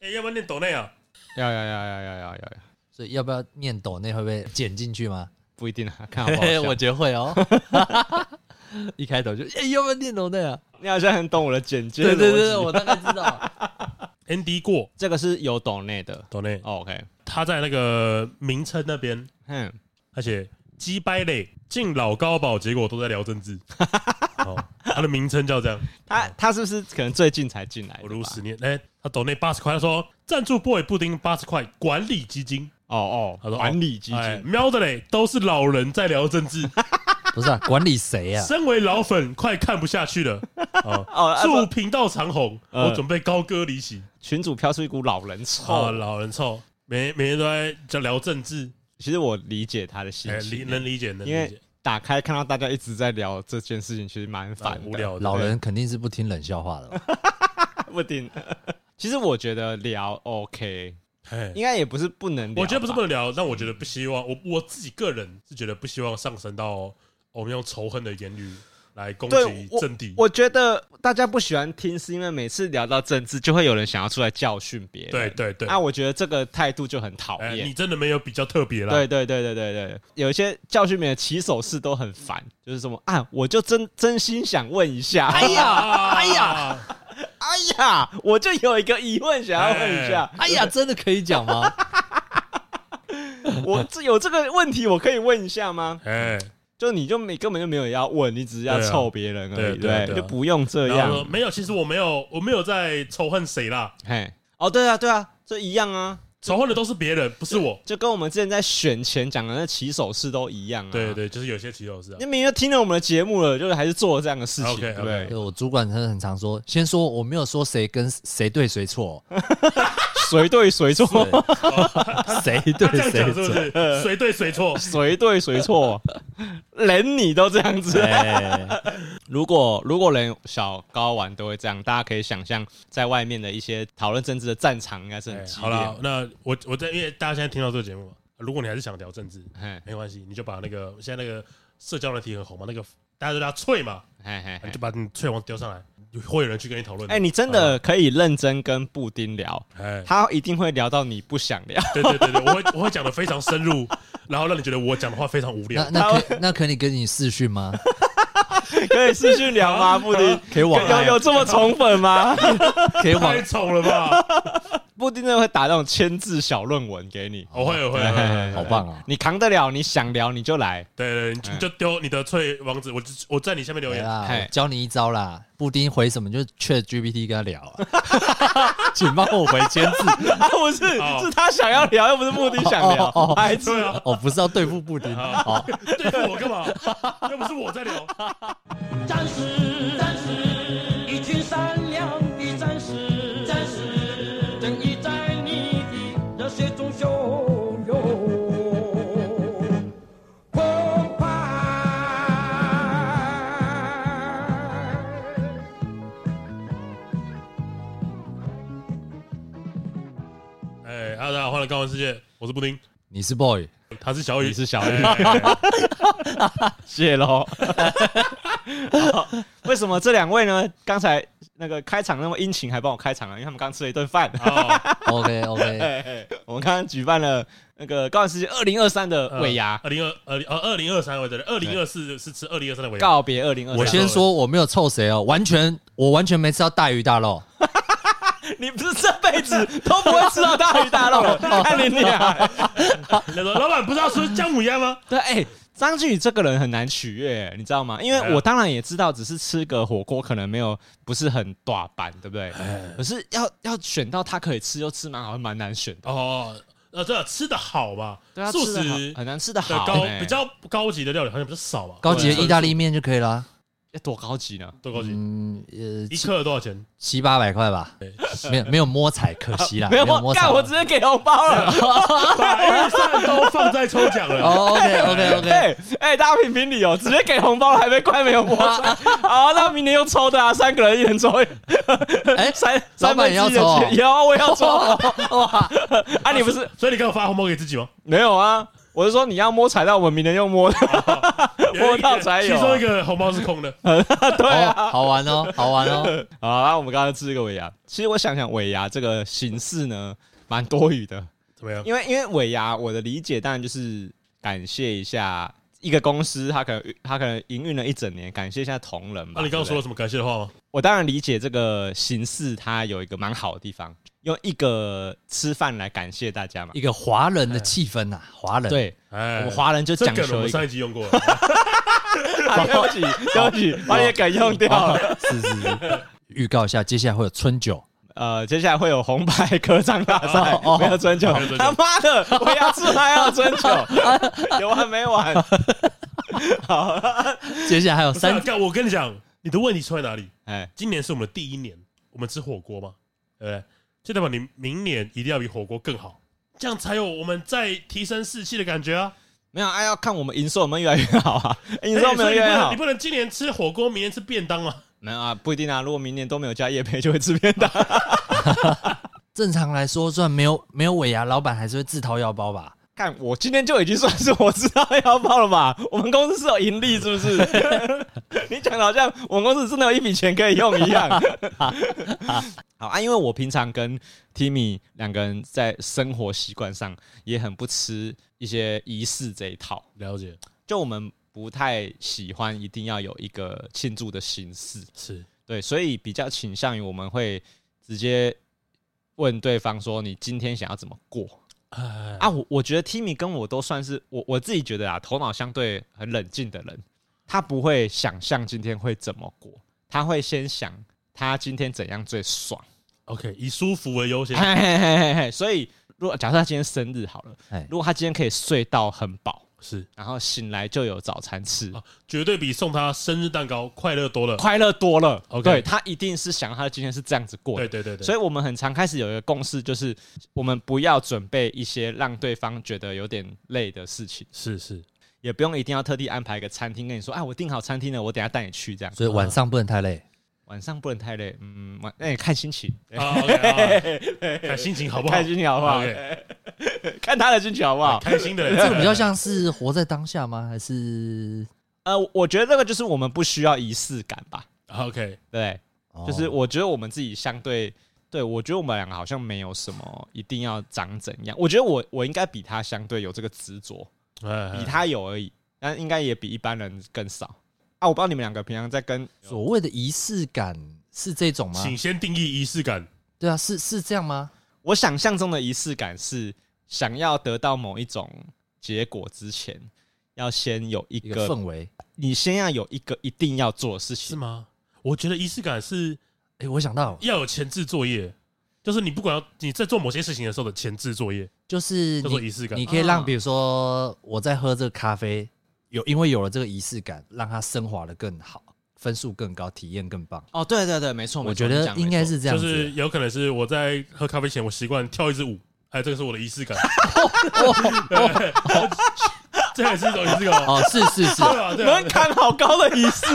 哎，要不要念抖内啊？要要要要要要要要。所以要不要念抖内会不会剪进去吗？不一定啊，看好不好笑。我觉得会哦。一开头就哎，要不要念抖内啊？你好像很懂我的简介。对对对，我大概知道。Andy 过这个是有抖内的，抖内。OK，他在那个名称那边，嗯，而且鸡掰类进老高保，结果都在聊政治。哦，他的名称叫这样。他他是不是可能最近才进来？我如十年。哎，他抖那八十块，他说赞助 boy 布丁八十块管理基金。哦哦，他说管理基金，喵的嘞，都是老人在聊政治。不是啊，管理谁啊？身为老粉，快看不下去了。哦，祝频道长虹，我准备高歌离席。群主飘出一股老人臭，老人臭，每每天都在在聊政治。其实我理解他的心情，能理解，能理解。打开看到大家一直在聊这件事情，其实蛮烦无聊的。老人肯定是不听冷笑话的，不听。其实我觉得聊 OK，应该也不是不能聊。我觉得不是不能聊，但我觉得不希望。我我自己个人是觉得不希望上升到。我们用仇恨的言语来攻击政敌。我觉得大家不喜欢听，是因为每次聊到政治，就会有人想要出来教训别人。对对对，那我觉得这个态度就很讨厌。你真的没有比较特别啦。对对对对对对，有一些教训别人的起手式都很烦，就是什么啊，我就真真心想问一下。哎呀，哎呀，哎呀，我就有一个疑问想要问一下。哎呀，真的可以讲吗？我这有这个问题，我可以问一下吗？哎。就你就没根本就没有要问，你只是要臭别人而已，对，就不用这样。没有，其实我没有，我没有在仇恨谁啦。嘿，哦，对啊，对啊，这一样啊，仇恨的都是别人，不是我。就跟我们之前在选前讲的那起手式都一样啊。对对，就是有些起手式。你明明听了我们的节目了，就是还是做了这样的事情。对对，我主管真的很常说，先说我没有说谁跟谁对谁错。谁对谁错？谁对谁错？谁对谁错？谁对谁错？连你都这样子。如果如果连小高玩都会这样，大家可以想象，在外面的一些讨论政治的战场应该是很激烈。好了，那我我在因为大家现在听到这个节目，如果你还是想聊政治，没关系，你就把那个现在那个社交的题很红嘛，那个大家都叫脆嘛，你就把你脆王丢上来。会有人去跟你讨论。哎，你真的可以认真跟布丁聊，他一定会聊到你不想聊。对对对对，我会我会讲的非常深入，然后让你觉得我讲的话非常无聊。那可那可以跟你视讯吗？可以视讯聊吗？布丁可以网有有这么宠粉吗？可以太宠了吧！布丁真的会打那种千字小论文给你，我会我会，好棒啊！你扛得了，你想聊你就来，对对，你就丢你的翠网址，我我在你下面留言，教你一招啦。布丁回什么就 ChatGPT 跟他聊啊，请帮我回签字，不是是他想要聊，又不是布丁想聊，孩子哦，不是要对付布丁，对付我干嘛？又不是我在聊。战士，战士，大家好，欢迎来高玩世界，我是布丁，你是 boy，他是小雨，你是小雨，谢喽。为什么这两位呢？刚才那个开场那么殷勤，还帮我开场啊？因为他们刚吃了一顿饭。OK OK，我们刚刚举办了那个高玩世界二零二三的尾牙，二零二二二零二三，我觉得二零二四是吃二零二三的尾牙，告别二零二。我先说我没有臭谁哦，完全我完全没吃到大鱼大肉。你不是这辈子都不会吃到大鱼大肉的，看你俩。老板不是要吃姜母鸭吗？对，哎，张俊宇这个人很难取悦，你知道吗？因为我当然也知道，只是吃个火锅可能没有不是很大板，对不对？可是要要选到他可以吃又吃蛮好，蛮难选的哦。呃，这吃的好吧？素食很难吃的好，高比较高级的料理好像比较少吧？高级的意大利面就可以了。要多高级呢？多高级？嗯，呃，一克多少钱？七八百块吧。没有没有摸彩，可惜啦。没有摸彩，我直接给红包了，把预算都放在抽奖了。OK OK OK。哎，大家评评理哦，直接给红包还没怪没有摸彩。好，那明年又抽的啊，三个人一人抽。哎，三三百也要抽？有，我也要抽。哇，啊，你不是？所以你给我发红包给自己吗？没有啊。我是说你要摸彩蛋，我们明年用摸的，摸到才有。其中一个红包是空的，对啊，好玩哦，好玩哦。好，那我们刚刚吃这个尾牙，其实我想想尾牙这个形式呢，蛮多余的。怎么样？因为因为尾牙，我的理解当然就是感谢一下一个公司，他可能他可能营运了一整年，感谢一下同仁吧。那你刚刚说了什么感谢的话吗？我当然理解这个形式，它有一个蛮好的地方。用一个吃饭来感谢大家嘛，一个华人的气氛呐，华人。对，我们华人就讲求。我们上一集用过。了，对不起，对不起，把你的梗用掉。了。是是是，预告一下，接下来会有春酒，呃，接下来会有红白歌唱大赛，没有春酒，他妈的，我要吃还要春酒，有完没完？好，接下来还有三，我跟你讲，你的问题出在哪里？哎，今年是我们的第一年，我们吃火锅嘛，对不对？就代表你明年一定要比火锅更好，这样才有我们再提升士气的感觉啊！没有，哎，要看我们营收有没有越来越好啊！营收没有越来越好，你不能今年吃火锅，明年吃便当啊？没有啊，不一定啊。如果明年都没有加夜配，就会吃便当。正常来说，算没有没有尾牙，老板还是会自掏腰包吧？看我今天就已经算是我知道要报了吧？我们公司是有盈利，是不是？你讲的好像我们公司真的有一笔钱可以用一样。好啊，因为我平常跟 Timmy 两个人在生活习惯上也很不吃一些仪式这一套。了解，就我们不太喜欢一定要有一个庆祝的形式，是对，所以比较倾向于我们会直接问对方说：“你今天想要怎么过？”啊，我我觉得 Timmy 跟我都算是我我自己觉得啊，头脑相对很冷静的人，他不会想象今天会怎么过，他会先想他今天怎样最爽。OK，以舒服为优先。嘿嘿嘿嘿嘿，所以如果假设他今天生日好了，如果他今天可以睡到很饱。是，然后醒来就有早餐吃，啊、绝对比送他生日蛋糕快乐多了，快乐多了。OK，对，他一定是想他今天是这样子过的。对对对对，所以我们很常开始有一个共识，就是我们不要准备一些让对方觉得有点累的事情。是是，也不用一定要特地安排一个餐厅跟你说，哎，我订好餐厅了，我等下带你去这样。所以晚上不能太累。晚上不能太累，嗯，晚那你看心情，看心情好不好？看心情好不好？看他的心情好不好？开心的，这个比较像是活在当下吗？还是呃，我觉得这个就是我们不需要仪式感吧。OK，对，就是我觉得我们自己相对，对我觉得我们两个好像没有什么一定要长怎样。我觉得我我应该比他相对有这个执着，比他有而已，但应该也比一般人更少。啊，我不知道你们两个平常在跟所谓的仪式感是这种吗？请先定义仪式感。对啊，是是这样吗？我想象中的仪式感是想要得到某一种结果之前，要先有一个氛围，你先要有一个一定要做的事情，是吗？我觉得仪式感是，哎，我想到要有前置作业，就是你不管要你在做某些事情的时候的前置作业，就是叫做仪式感。你可以让，比如说我在喝这个咖啡。有，因为有了这个仪式感，让它升华的更好，分数更高，体验更棒。哦，对对对，没错，我觉得应该是这样，就是有可能是我在喝咖啡前，我习惯跳一支舞，哎，这个是我的仪式感。这也是一种仪式感哦，是是是，门槛好高的仪式。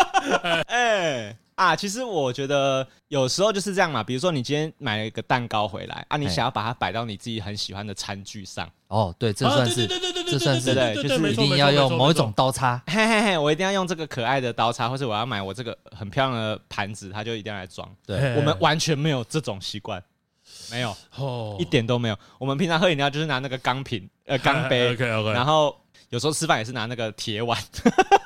哎。啊，其实我觉得有时候就是这样嘛。比如说，你今天买了一个蛋糕回来啊，你想要把它摆到你自己很喜欢的餐具上。哦，对，这算是，这算是对，就是一定要用某一种刀叉。嘿嘿嘿，我一定要用这个可爱的刀叉，或者我要买我这个很漂亮的盘子，它就一定要来装。对，我们完全没有这种习惯，没有，一点都没有。我们平常喝饮料就是拿那个钢瓶，呃，钢杯，然后。有时候吃饭也是拿那个铁碗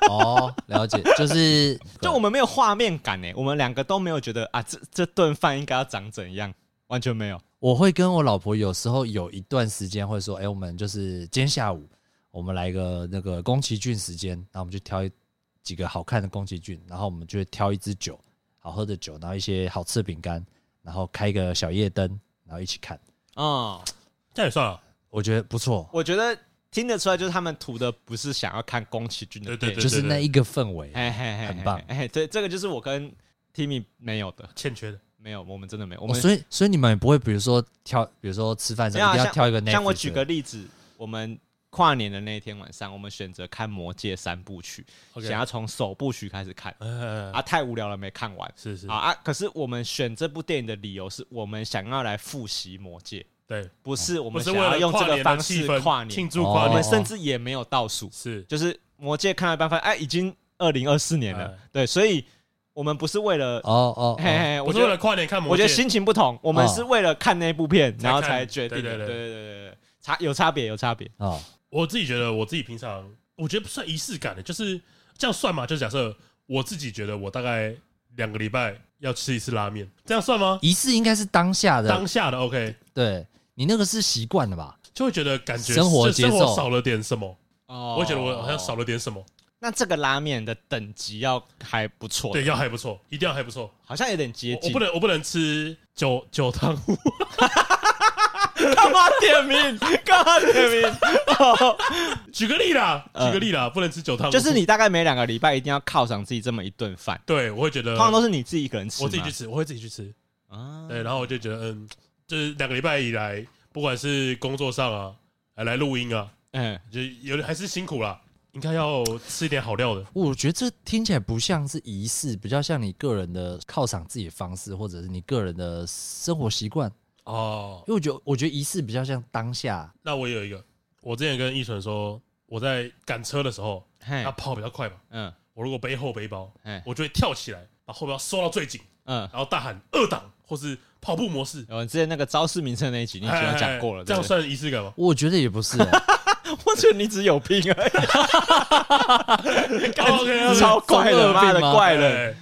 哦，了解，就是就我们没有画面感呢，我们两个都没有觉得啊，这这顿饭应该要长怎样，完全没有。我会跟我老婆有时候有一段时间会说，哎，我们就是今天下午我们来个那个宫崎骏时间，然后我们就挑几个好看的宫崎骏，然后我们就会挑一支酒，好喝的酒，然后一些好吃的饼干，然后开一个小夜灯，然后一起看。哦，这也算了，我觉得不错，我觉得。听得出来，就是他们图的不是想要看宫崎骏的电影，就是那一个氛围，嘿嘿嘿很棒。哎，对，这个就是我跟 Timmy 没有的，欠缺的，没有，我们真的没有。我们所以，所以你们也不会，比如说挑，比如说吃饭时候一定要挑一个。像我举个例子，我们跨年的那一天晚上，我们选择看《魔戒》三部曲，想要从首部曲开始看。啊，太无聊了，没看完。是是啊啊！可是我们选这部电影的理由是我们想要来复习《魔戒》。对，不是我们是为了用这个方式跨年庆祝跨年，我们甚至也没有倒数，是就是魔界看了半分，哎，已经二零二四年了，对，所以。我们不是为了哦哦，我是为了跨年看魔。我觉得心情不同，我们是为了看那部片，然后才决定。对对对对差有差别有差别啊！我自己觉得，我自己平常我觉得不算仪式感的，就是这样算嘛。就假设我自己觉得，我大概两个礼拜要吃一次拉面，这样算吗？仪式应该是当下的，当下的 OK。对，你那个是习惯了吧？就会觉得感觉生活节奏活少了点什么，哦我会觉得我好像少了点什么。那这个拉面的等级要还不错，对，要还不错，一定要还不错。好像有点接近我我不。能我不能吃九九汤屋，干嘛点名？干嘛点名？哦 举个例啦，嗯举个例啦，不能吃九汤屋。就是你大概每两个礼拜一定要犒赏自己这么一顿饭，对我会觉得通常都是你自己一个人吃吗。我自己去吃，我会自己去吃。啊对，然后我就觉得嗯，就是两个礼拜以来，不管是工作上啊，还来录音啊，嗯，就有的还是辛苦啦，应该要吃一点好料的。我觉得这听起来不像是仪式，比较像你个人的犒赏自己的方式，或者是你个人的生活习惯。哦，因为我觉得，我觉得仪式比较像当下。那我有一个，我之前跟一纯说，我在赶车的时候，嘿。他，跑比较快嘛，嗯。我如果背后背包嘿，我就会跳起来，把后背包收到最紧，嗯，然后大喊二档或是跑步模式。我之前那个招式名称那一集你已经有讲过了，哎这样对不对算仪式感吗？我觉得也不是、啊，我觉得你只有病而已，哦 OK，OK 超怪的，妈的怪人。对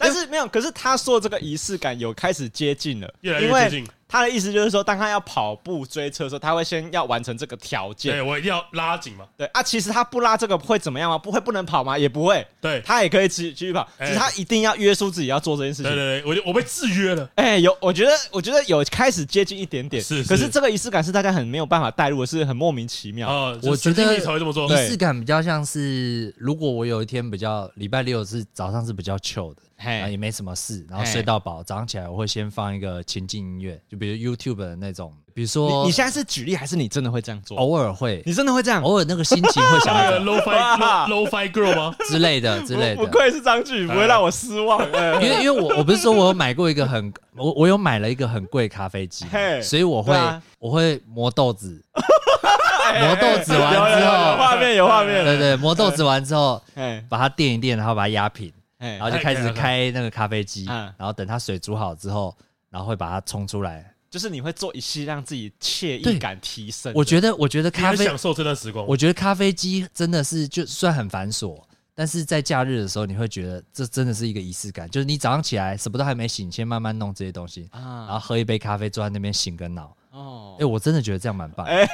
但是没有，可是他说这个仪式感有开始接近了，越来因为越接近。他的意思就是说，当他要跑步追车的时候，他会先要完成这个条件对，。我一定要拉紧嘛。对啊，其实他不拉这个会怎么样吗？不会不能跑吗？也不会，对，他也可以继继续跑，只哎是他一定要约束自己要做这件事情。对对对，我就我被制约了。哎、有，我觉得，我觉得有开始接近一点点，是是可是这个仪式感是大家很没有办法带入的，是很莫名其妙。啊，我觉得神经病才会这么做。对仪式感比较像是，如果我有一天比较礼拜六是早上是比较 chill 的，然后嘿也，没什么事，然后睡到饱，早上起来我会先放一个情境音乐，就比如 YouTube 的那种，比如你说你现在是举例还是你真的会这样做？偶尔会，你真的会这样？偶尔那个心情会想那个要 low fi low low fi girl 吗？之类的之类的。不不愧是张句，不会让我失望。哎因为因为我我不是说我有买过一个很我我有买了一个很贵咖啡机嘿，所以我会啊我会磨豆子，哎磨豆子完之后有画面有画面，对对，磨豆子完之后哎把它垫一垫，然后把它压平，哎然后就开始开那个咖啡机，嗯然后等它水煮好之后，然后会把它冲出来。就是你会做一系让自己惬意对感提升。我觉得我觉得咖啡很享受这段时光。我觉得咖啡机真的是就算很繁琐，但是在假日的时候，你会觉得这真的是一个仪式感。就是你早上起来什么都还没醒，先慢慢弄这些东西，然后啊，喝一杯咖啡，坐在那边醒个脑。哦哎、，我真的觉得这样蛮棒。哎，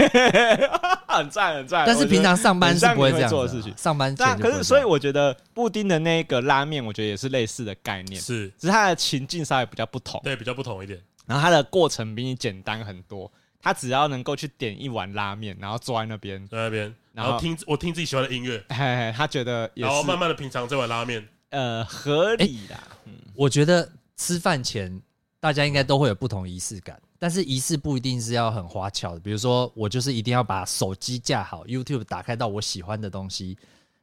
很赞很赞。但是平常上班是不会这样做的事情上班前就不会可是所以我觉得布丁的那个拉面，我觉得也是类似的概念，是只是它的情境稍微比较不同，对比较不同一点。然后它的过程比你简单很多。他只要能够去点一碗拉面，然后坐在那边，在那边，然后听我听自己喜欢的音乐，嘿嘿，他觉得也是然后慢慢的品尝这碗拉面。呃合理啦。嗯，我觉得吃饭前大家应该都会有不同仪式感，但是仪式不一定是要很花俏的。比如说，我就是一定要把手机架好，YouTube 打开到我喜欢的东西，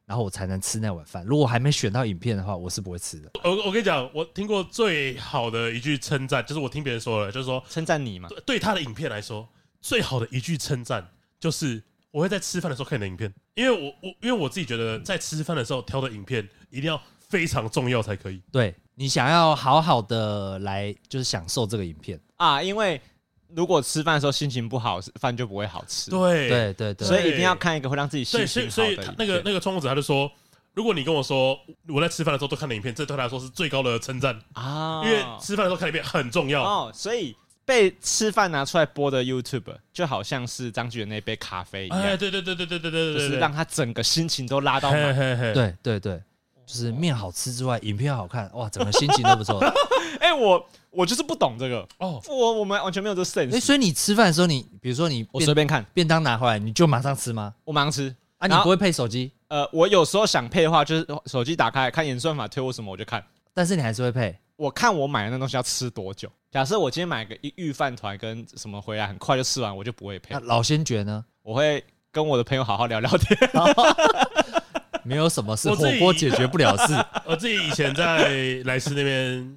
然后我才能吃那碗饭。如果还没选到影片的话，我是不会吃的。我我跟你讲，我听过最好的一句称赞，就是我听别人说了，就是说称赞你嘛。对对他的影片来说，最好的一句称赞就是我会在吃饭的时候看你的影片，因为我我因为我自己觉得在吃饭的时候挑的影片一定要非常重要才可以。对你想要好好的来就是享受这个影片，啊，因为如果吃饭的时候心情不好，饭就不会好吃。，对对对对，所以一定要看一个会让自己对，心所以所以情好的影片。他那个那个创作者他就说，如果你跟我说我在吃饭的时候都看的影片，这对他来说是最高的称赞，啊，因为吃饭的时候看影片很重要。哦，所以被吃饭拿出来播的 YouTube 就好像是张巨源那杯咖啡一样，哎，对对对对对对对对对，就是让他整个心情都拉到满。对对对，就是面好吃之外，影片好看，哇，整个心情都不错。哎，我我就是不懂这个，哦，我我们完全没有这 sense。哎，所以你吃饭的时候，你比如说你我随便看，便当拿回来，你就马上吃吗？我马上吃。啊，你然后不会配手机，呃，我有时候想配的话，就是手机打开看演算法推我什么我就看。但是你还是会配。我看我买的那东西要吃多久。假设我今天买个一预饭团跟什么回来，很快就吃完，我就不会配那。老先觉呢？我会跟我的朋友好好聊聊天。没有什么是我自己火锅解决不了事。我自己以前在莱斯那边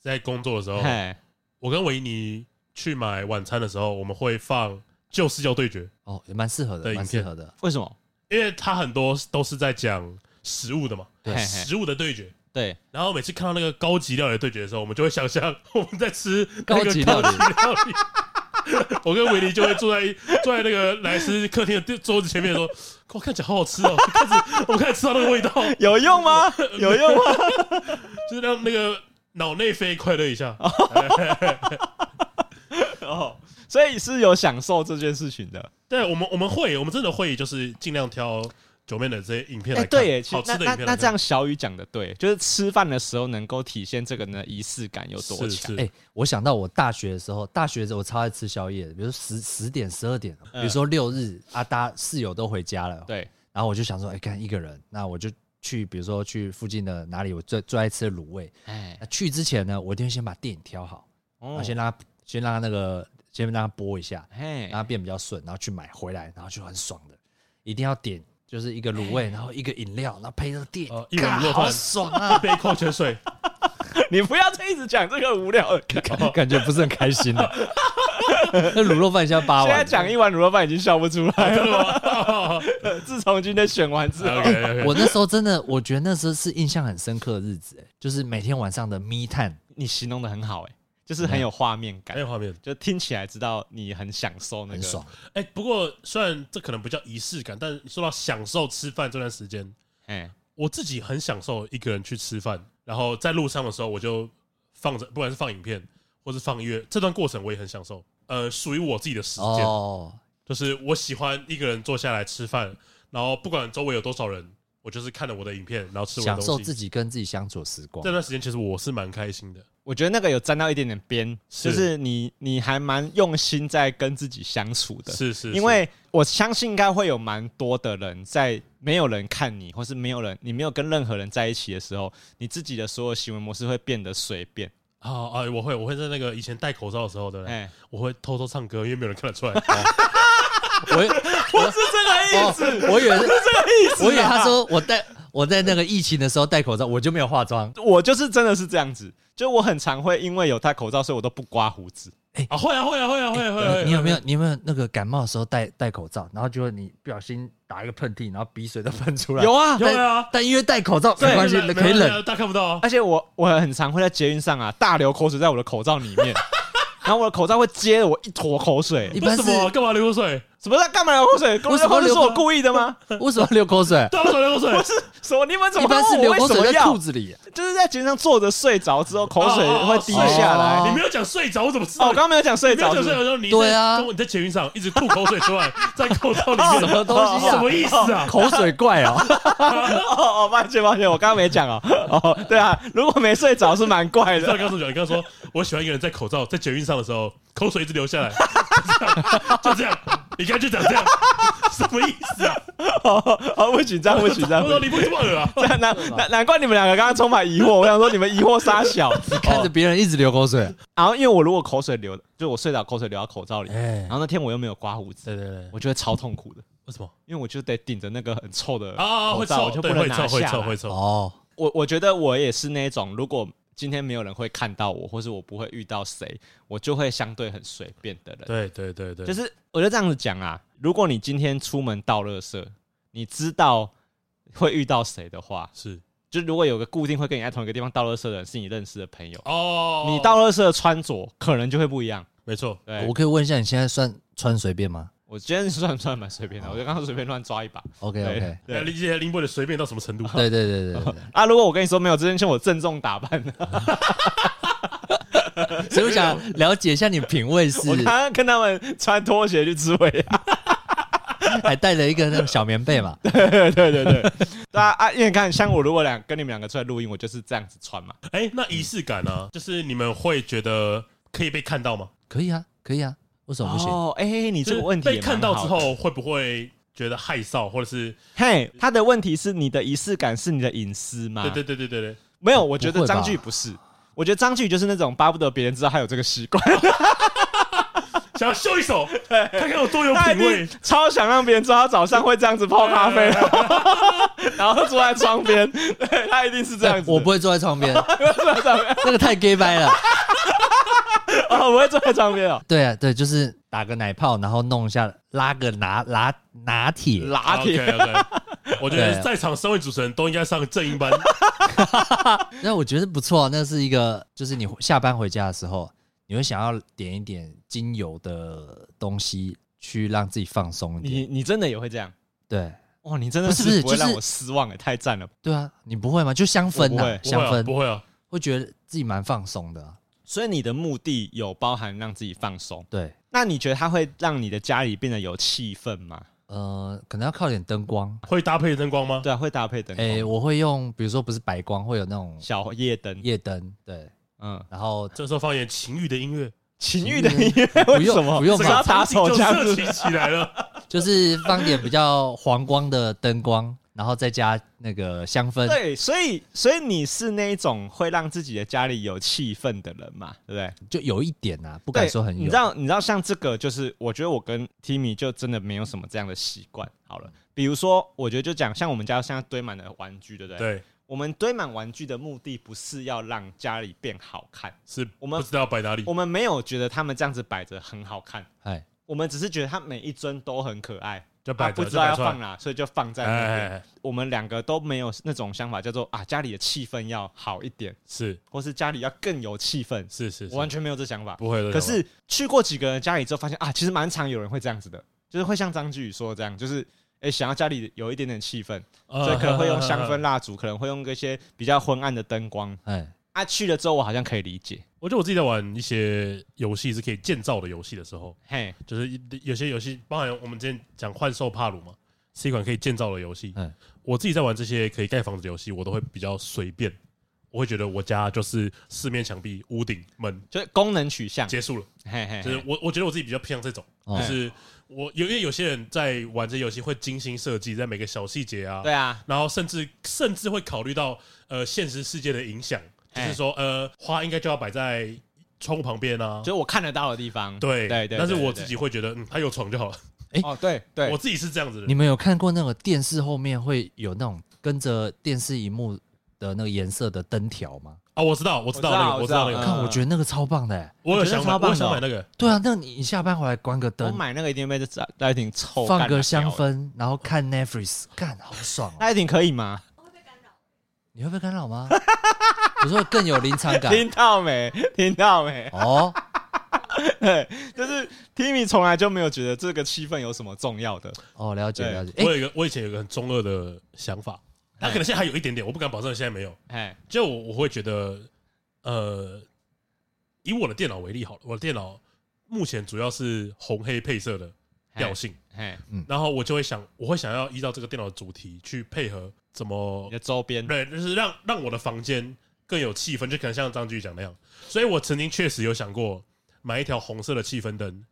在工作的时候，我跟维尼去买晚餐的时候，我们会放《旧世交对决》哦，也蛮适合的，蛮适合的。为什么？因为它很多都是在讲食物的嘛，对，食物的对决。对，然后每次看到那个高级料理对决的时候，我们就会想象我们在吃高级料理。我跟维尼就会坐在坐在那个莱斯客厅的桌子前面说：“我看起来好好吃哦！”开始我们开始吃到那个味道，有用吗？有用吗？就是让那个脑内啡快乐一下。哦，所以是有享受这件事情的。对，我们我们会，我们真的会，就是尽量挑。九面的这些影片来看，对耶，好吃的影片那那这样小雨讲的对，就是吃饭的时候能够体现这个呢仪式感有多强。哎，我想到我大学的时候，大学的时候我超爱吃宵夜的，比如十十点、十二点，比如说六日啊，大家室友都回家了，对，然后我就想说，哎，看一个人，那我就去，比如说去附近的哪里，我最最爱吃的卤味，哎，去之前呢，我一定会先把电影挑好，然后先让他先让他那个先让他播一下，哎，让他变比较顺，然后去买回来，然后就很爽的，一定要点。就是一个卤味，然后一个饮料，然后配着电，一碗卤肉饭，爽啊！一杯矿泉水。你不要再一直讲这个无聊，感觉不是很开心的。那卤肉饭现在八碗，现在讲一碗卤肉饭已经笑不出来了。自从今天选完之后，我那时候真的，我觉得那时候是印象很深刻的日子，哎，就是每天晚上的 me time，你形容的很好，哎。就是很有画面感，很有画面，就听起来知道你很享受那个爽。哎，不过虽然这可能不叫仪式感，但说到享受吃饭这段时间，哎，我自己很享受一个人去吃饭，然后在路上的时候我就放着，不管是放影片或是放音乐，这段过程我也很享受。呃，属于我自己的时间，就是我喜欢一个人坐下来吃饭，然后不管周围有多少人，我就是看了我的影片，然后吃享受自己跟自己相处的时光。这段时间其实我是蛮开心的。我觉得那个有沾到一点点边，就是你你还蛮用心在跟自己相处的，是是。因为我相信应该会有蛮多的人在没有人看你，或是没有人你没有跟任何人在一起的时候，你自己的所有行为模式会变得随便。啊啊！我会我会在那个以前戴口罩的时候，对不对？我会偷偷唱歌，因为没有人看得出来。我我是这个意思，我以为是这个意思。我以为他说我戴我在那个疫情的时候戴口罩，我就没有化妆，我就是真的是这样子。就我很常会因为有戴口罩，所以我都不刮胡子。哎啊，会啊会啊会啊会啊会啊！你有没有你有没有那个感冒的时候戴戴口罩，然后就你不小心打一个喷嚏，然后鼻水都喷出来？有啊有啊！但因为戴口罩没关系，可以忍，大家看不到。啊而且我我很常会在捷运上啊大流口水在我的口罩里面，然后我的口罩会接我一坨口水。为什么？干嘛流口水？什么在干嘛流口水？为什么是我故意的吗？为什么流口水？为什么流口水？不是什么？你们怎么？一般是流口水在裤子里，就是在捷运上坐着睡着之后，口水会滴下来。你没有讲睡着，我怎么知道？我刚刚没有讲睡着。睡着的时候，你对啊，你在捷运上一直吐口水出来，在口罩里面，什么东西？什么意思啊？口水怪 哦！哦，抱歉抱歉，我刚刚没讲哦。哦，对啊，如果没睡着是蛮怪的。我刚刚说，你刚刚说我喜欢一个人在口罩在捷运上的时候，口水一直流下来，就这样，你刚才就讲这样。什么意思啊？好，好，不紧张，不紧张。我说你不这么恶啊？难难难怪你们两个刚刚充满疑惑。我想说你们疑惑杀小，你看着别人一直流口水，然后因为我如果口水流，就我睡着口水流到口罩里，然后那天我又没有刮胡子，对对对，我觉得超痛苦的。为什么？因为我就得顶着那个很臭的啊，会臭，我就不能拿下来。会臭，会臭。哦，我我觉得我也是那种，如果今天没有人会看到我，或是我不会遇到谁，我就会相对很随便的人。对对对对，就是我就这样子讲啊。如果你今天出门倒垃圾，你知道会遇到谁的话，是就如果有个固定会跟你在同一个地方倒垃圾的人是你认识的朋友哦，你倒垃圾的穿着可能就会不一样。没错，对，我可以问一下，你现在算穿随便吗？我今天算算蛮随便的，我就刚刚随便乱抓一把。OK OK，对，理解林博的随便到什么程度？对对对对对。啊，如果我跟你说没有，之前请我郑重打扮。所以我想了解一下你品味是。我刚刚跟他们穿拖鞋去吃尾牙，还带着一个那种小棉被嘛。对对对对对。啊啊！因为你看，像我如果两跟你们两个出来录音，我就是这样子穿嘛。哎、欸，那仪式感呢？就是你们会觉得可以被看到吗？可以啊，可以啊。为什么不行？哦，哎、欸，你这个问题被看到之后会不会觉得害臊，或者是？嘿，他的问题是你的仪式感是你的隐私吗？对对对对对对。没有，我觉得张炬不是。我觉得张炬就是那种巴不得别人知道他有这个习惯，想要秀一手，看看我多有品味，超想让别人知道他早上会这样子泡咖啡，然后坐在窗边，对，他一定是这样子。我不会坐在窗边，那个太 gay 掰了。哦，我会坐在窗边哦。对啊，对，就是打个奶泡，然后弄一下，拉个拿拿拿铁，拿铁。我觉得在场三位主持人都应该上正音班。那我觉得不错，那是一个，就是你下班回家的时候，你会想要点一点精油的东西，去让自己放松一点。你你真的也会这样？对。哇，你真的是不会让我失望哎，太赞了。对啊，你不会吗？就香氛啊，香氛不会啊，会觉得自己蛮放松的。所以你的目的有包含让自己放松。对，那你觉得它会让你的家里变得有气氛吗？呃，可能要靠点灯光，会搭配灯光吗？对啊，会搭配灯光。哎，我会用，比如说不是白光，会有那种小夜灯，夜灯。对，嗯，然后这时候放一点情欲的音乐，情欲的音乐，为什么？不用，不用，打手枪就色起来了。就是放点比较黄光的灯光，然后再加那个香氛。对，所以所以你是那一种会让自己的家里有气氛的人嘛？对不对？就有一点啊，不敢说很有。你知道，你知道像这个，就是我觉得我跟 Timmy 就真的没有什么这样的习惯。好了，比如说，我觉得就讲像我们家现在堆满了玩具，对不对？对。我们堆满玩具的目的不是要让家里变好看，是我们不知道摆哪里。我们没有觉得他们这样子摆着很好看。哎。我们只是觉得它每一尊都很可爱，就摆、啊、不知道要放哪，所以就放在那边。我们两个都没有那种想法，叫做啊，家里的气氛要好一点，是，或是家里要更有气氛，是是，是，我完全没有这想法，不会的。可是去过几个人家里之后，发现啊，其实蛮常有人会这样子的，就是会像张居宇说的这样，就是哎、欸，想要家里有一点点气氛，所以可能会用 香氛蜡烛，可能会用一些比较昏暗的灯光，哎。啊，去了之后我好像可以理解。我觉得我自己在玩一些游戏是可以建造的游戏的时候，嘿，就是有些游戏，包含我们之前讲幻兽帕鲁嘛，是一款可以建造的游戏。嗯，我自己在玩这些可以盖房子的游戏，我都会比较随便。我会觉得我家就是四面墙壁、屋顶、门，就是功能取向结束了。嘿嘿，就是我我觉得我自己比较偏向这种，就是我有因为有些人在玩这游戏会精心设计，在每个小细节啊，对啊，然后甚至甚至会考虑到呃现实世界的影响。就是说，呃，花应该就要摆在窗户旁边啊，就是我看得到的地方。对对对，但是我自己会觉得，嗯，它有床就好了。哎，哦，对对，我自己是这样子的。你们有看过那个电视后面会有那种跟着电视荧幕的那个颜色的灯条吗？啊，我知道，我知道那个，我知道那个。看，我觉得那个超棒的。我有想买，我想买那个。对啊，那你下班回来关个灯，我买那个一定被这带挺臭，放个香氛，然后看 Netflix，干好爽。那一定可以吗？你会被干扰吗？我说更有临场感。听到没？听到没？哦，对，就是 Timmy 从来就没有觉得这个气氛有什么重要的。哦，了解了解。我有一个，我以前有一个很中二的想法，他可能现在还有一点点，我不敢保证现在没有。哎，就我我会觉得，呃，以我的电脑为例好了，我的电脑目前主要是红黑配色的调性。哎，嗯，然后我就会想，我会想要依照这个电脑的主题去配合怎么你的周边，对，就是让让我的房间。更有气氛，就可能像张局讲那样，所以我曾经确实有想过买一条红色的气氛灯，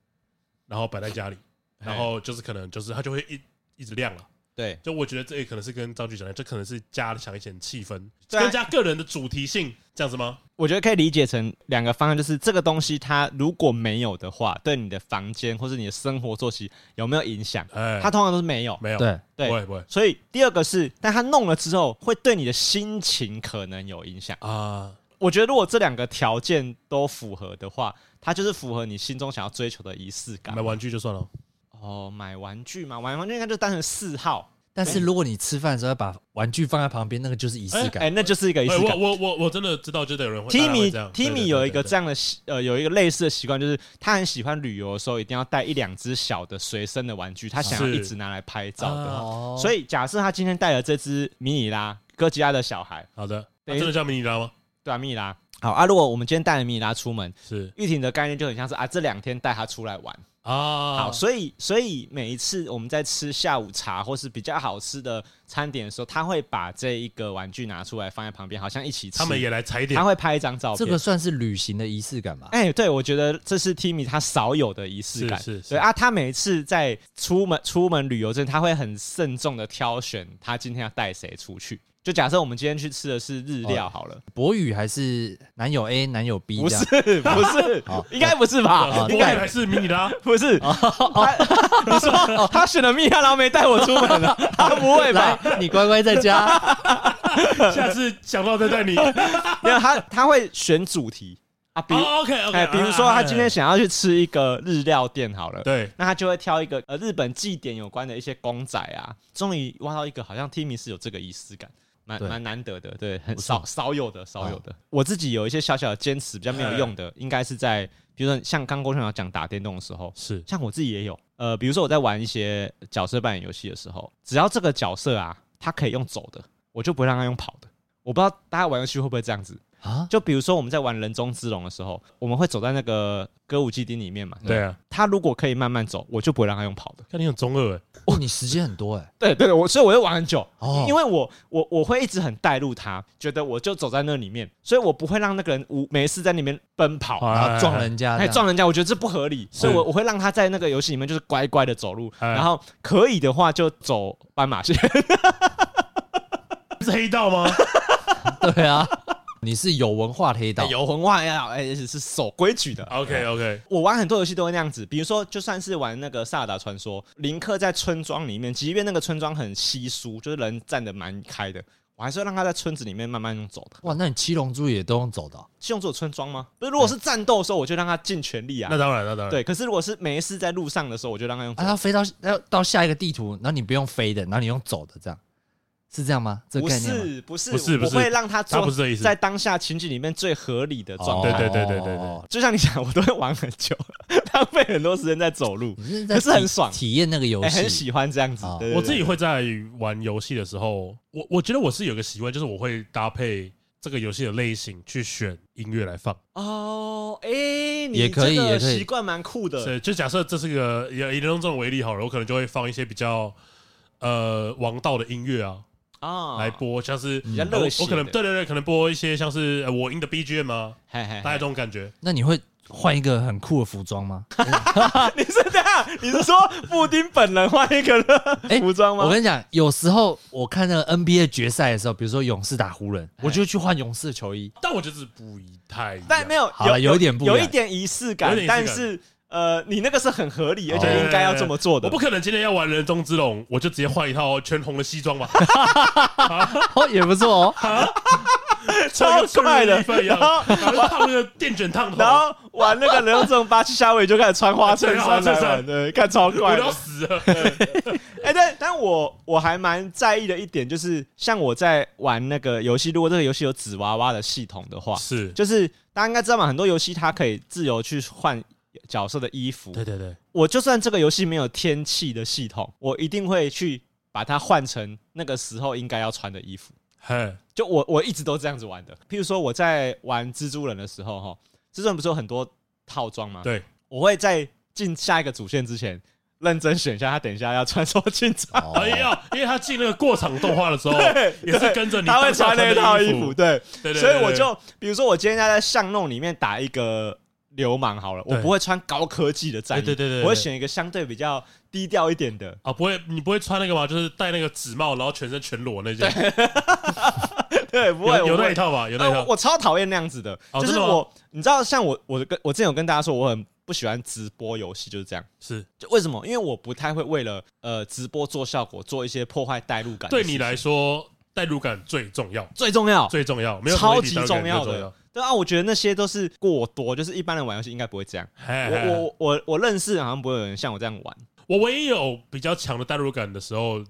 然后摆在家里，然后就是可能就是它就会一一直亮了。对，就我觉得这也可能是跟张局讲的，这可能是加强一点气氛，增加个人的主题性，这样子吗？我觉得可以理解成两个方向，就是这个东西它如果没有的话，对你的房间或是你的生活作息有没有影响？哎，它通常都是没有，没有，对对，不会不会。所以第二个是，但它弄了之后，会对你的心情可能有影响啊。我觉得如果这两个条件都符合的话，它就是符合你心中想要追求的仪式感。买玩具就算了。哦，买玩具嘛，买玩具应该就当成嗜好。但是如果你吃饭的时候要把玩具放在旁边，那个就是仪式感。哎，那就是一个仪式感。我我我我真的知道，就得有人会。Timmy Timmy 有一个这样的习呃，有一个类似的习惯，就是他很喜欢旅游的时候一定要带一两只小的随身的玩具，他想要一直拿来拍照的。所以假设他今天带了这只迷你拉哥吉拉的小孩，好的，真的叫迷你拉吗？对啊，迷你拉。好啊，如果我们今天带了迷你拉出门，是玉婷的概念就很像是啊，这两天带他出来玩。啊，好，所以所以每一次我们在吃下午茶或是比较好吃的餐点的时候，他会把这一个玩具拿出来放在旁边，好像一起吃。他们也来踩点，他会拍一张照片。这个算是旅行的仪式感吧？哎、欸，对，我觉得这是 Timmy 他少有的仪式感。是是，是，对啊，他每次在出门出门旅游之前，他会很慎重的挑选他今天要带谁出去。就假设我们今天去吃的是日料好了，博宇还是男友 A 男友 B？不是不是，应该不是吧？应该还是迷你拉？不是，你说他选了蜜拉，然后没带我出门了？他不会吧？你乖乖在家，下次想到再带你。没有他，他会选主题。啊，比如 OK OK，比如说他今天想要去吃一个日料店好了，对，那他就会挑一个呃日本祭典有关的一些公仔啊，终于挖到一个好像 Timmy 是有这个仪式感。蛮蛮难得的，对，很少少有的，少有的。我自己有一些小小的坚持，比较没有用的，应该是在，比如说像刚郭先生讲打电动的时候，是，像我自己也有，呃，比如说我在玩一些角色扮演游戏的时候，只要这个角色啊，他可以用走的，我就不会让他用跑的。我不知道大家玩游戏会不会这样子。啊，就比如说我们在玩人中之龙的时候，我们会走在那个歌舞伎町里面嘛。对啊，他如果可以慢慢走，我就不会让他用跑的。看你很中二哎，哦，你时间很多 哎。对对，我所以我会玩很久，哦，因为我我我会一直很带入他，觉得我就走在那里面，所以我不会让那个人无没事在里面奔跑，然后撞人家，还，撞人家，我觉得这不合理，所以我我会让他在那个游戏里面就是乖乖的走路，然后可以的话就走斑马线。是黑道吗？对啊。你是有文化的黑道，有文化黑道，哎，是守规矩的。OK OK，我玩很多游戏都会那样子，比如说，就算是玩那个《萨尔达传说》，林克在村庄里面，即便那个村庄很稀疏，就是人站的蛮开的，我还是会让他在村子里面慢慢用走的。哇，那你七龙珠也都用走的？七龙珠有村庄吗？不是，如果是战斗的时候，我就让他尽全力啊。那当然，那当然。对，可是如果是没事在路上的时候，我就让他用。啊，他飞到要到下一个地图，然后你不用飞的，然后你用走的这样。是这样吗？这个概念吗？不是不是不是，我会让他做不是这意思，在当下情景里面最合理的状态。对对对对对对，就像你讲，我都会玩很久，浪费很多时间在走路，可是很爽，体验那个游戏，很喜欢这样子。我自己会在玩游戏的时候，我我觉得我是有个习惯，就是我会搭配这个游戏的类型去选音乐来放。哦，哎，也可以，也可以，习惯蛮酷的。对，就假设这是个以以人中为例好了，我可能就会放一些比较呃王道的音乐啊。啊，来播像是比较热血，我可能对对对，可能播一些像是我音的 BGM 吗？大概这种感觉。那你会换一个很酷的服装吗？你是这样？你是说布丁本人换一个 服装吗？我跟你讲，有时候我看那个 NBA 决赛的时候，比如说勇士打湖人，我就去换勇士的球衣。但我觉得是不太，但没有，有有一点不，有一点仪式感，但是。呃，你那个是很合理，而且应该要这么做的。我不可能今天要玩人中之龙，我就直接换一套全红的西装吧？哦，也不错哦，超帅的。然后烫那个电卷烫头，然后玩那个人中之龙八七下位就开始穿花衬衫了，对，看超快，我要死了。哎，但但我我还蛮在意的一点就是，像我在玩那个游戏，如果这个游戏有纸娃娃的系统的话，是，就是大家应该知道嘛，很多游戏它可以自由去换。角色的衣服，对对对，我就算这个游戏没有天气的系统，我一定会去把它换成那个时候应该要穿的衣服。嘿，就我我一直都这样子玩的。譬如说我在玩蜘蛛人的时候，哈，蜘蛛人不是有很多套装吗？对，我会在进下一个主线之前，认真选一下他等一下要穿什么进场。哦、哎呀，因为他进那个过场动画的时候，也是跟着你，他会穿那套衣服，对，所以我就比如说我今天要在巷弄里面打一个。流氓好了，我不会穿高科技的战衣，对对对，我会选一个相对比较低调一点的。啊，不会，你不会穿那个吗？就是戴那个纸帽，然后全身全裸那件，对，不会，有那一套吧？有那一套，我超讨厌那样子的，就是我，你知道，像我，我跟我之前有跟大家说，我很不喜欢直播游戏，就是这样，是，就为什么？因为我不太会为了呃直播做效果，做一些破坏代入感。对你来说，代入感最重要，最重要，最重要，没有超级重要的。对啊，我觉得那些都是过多，就是一般人玩游戏应该不会这样。我我我我认识，好像不会有人像我这样玩。我唯一有比较强的代入感的时候，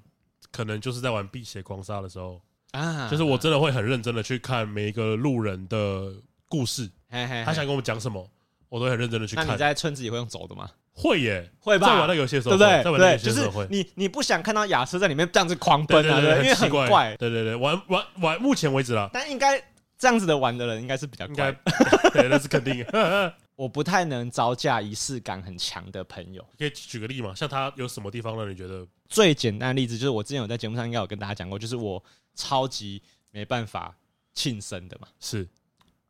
可能就是在玩《辟邪狂杀》的时候啊，就是我真的会很认真的去看每一个路人的故事，嘿嘿嘿他想跟我们讲什么，我都会很认真的去看。那你在村子里会用走的吗？会耶，会吧。在玩那个游戏的时候，对不对？在玩那游戏的时候会。就是你你不想看到亚瑟在里面这样子狂奔啊，对对对对因为很怪。对对对，玩玩玩，目前为止啦，但应该。这样子的玩的人应该是比较乖，对，那是肯定的。我不太能招架仪式感很强的朋友。可以举个例吗？像他有什么地方让你觉得最简单的例子，就是我之前有在节目上应该有跟大家讲过，就是我超级没办法庆生的嘛。是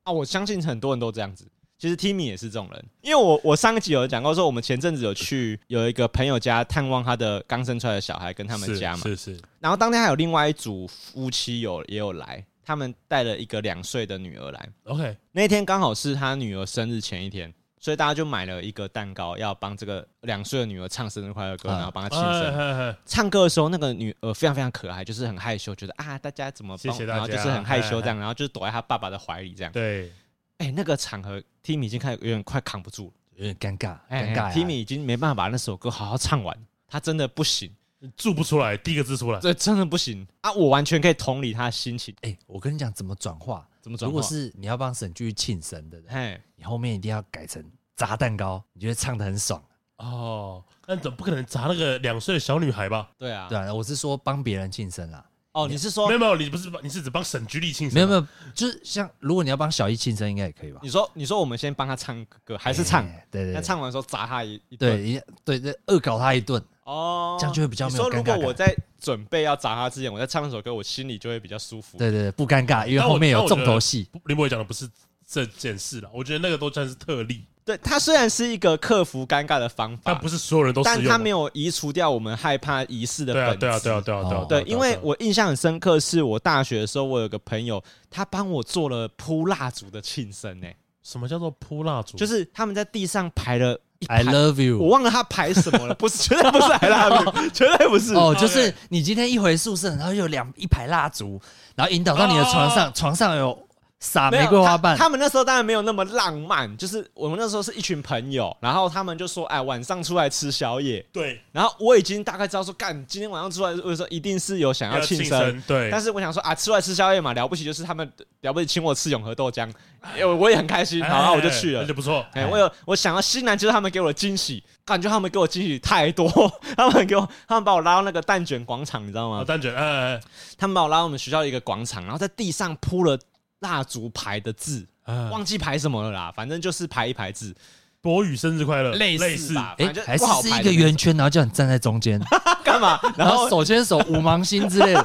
啊，我相信很多人都这样子。其实 Timmy 也是这种人，因为我我上一集有讲过，说我们前阵子有去有一个朋友家探望他的刚生出来的小孩，跟他们家嘛。是是，是。然后当天还有另外一组夫妻有也有来。他们带了一个两岁的女儿来，OK，那天刚好是他女儿生日前一天，所以大家就买了一个蛋糕，要帮这个两岁的女儿唱生日快乐歌，然后帮她庆生。唱歌的时候，那个女儿非常非常可爱，就是很害羞，觉得啊，大家怎么帮，然后就是很害羞这样，然后就是躲在他爸爸的怀里这样。对，哎，那个场合，Timmy 已经开始有点快扛不住了，有点尴尬，尴尬。Timmy 已经没办法把那首歌好好唱完，他真的不行，做不出来第一个字出来，这真的不行啊！我完全可以同理他的心情。哎，我跟你讲怎么转化，怎么转化？如果是你要帮沈巨庆生的，哎，你后面一定要改成砸蛋糕，你觉得唱的很爽哦？那怎么不可能砸那个两岁的小女孩吧？对啊，对啊，我是说帮别人庆生啦。哦，你是说没有没有，你不是你是只帮沈居丽庆生？没有没有，就是像如果你要帮小易庆生，应该也可以吧？你说你说我们先帮他唱歌，还是唱？对对，那唱完的时候砸他一一顿，对对对，恶搞他一顿哦，这样就会比较没有尴尬。说如果我在准备要砸他之前，我在唱那首歌，我心里就会比较舒服。对对对，不尴尬，因为后面有重头戏。林博伟讲的不是这件事了，我觉得那个都算是特例。对，他虽然是一个克服尴尬的方法，但不是所有人都。但他没有移除掉我们害怕仪式的本质。对啊，对啊，对啊，对啊，对，因为我印象很深刻，是我大学的时候，我有个朋友，他帮我做了铺蜡烛的庆生。哎，什么叫做铺蜡烛？就是他们在地上排了 I love you，我忘了他排什么了，不是，绝对不是 I love you，绝对不是。哦，就是你今天一回宿舍，然后有两一排蜡烛，然后引导到你的床上，床上有。撒玫瑰花瓣他，他们那时候当然没有那么浪漫，就是我们那时候是一群朋友，然后他们就说：“哎，晚上出来吃宵夜。”对。然后我已经大概知道说，干今天晚上出来，我说一定是有想要庆生。对。但是我想说啊，出来吃宵夜嘛，了不起就是他们了不起请我吃永和豆浆，哎，我也很开心，然后我就去了，那就不错。哎，我有我想要西南就是他们给我的惊喜，感觉他们给我惊喜太多，他们给我，他们把我拉到那个蛋卷广场，你知道吗？蛋卷，哎，他们把我拉到我们学校的一个广场，然后在地上铺了。蜡烛排的字，忘记排什么了啦，反正就是排一排字。博宇生日快乐，类似吧？哎，还是是一个圆圈，然后叫你站在中间，干嘛？然后手牵手，五芒星之类的。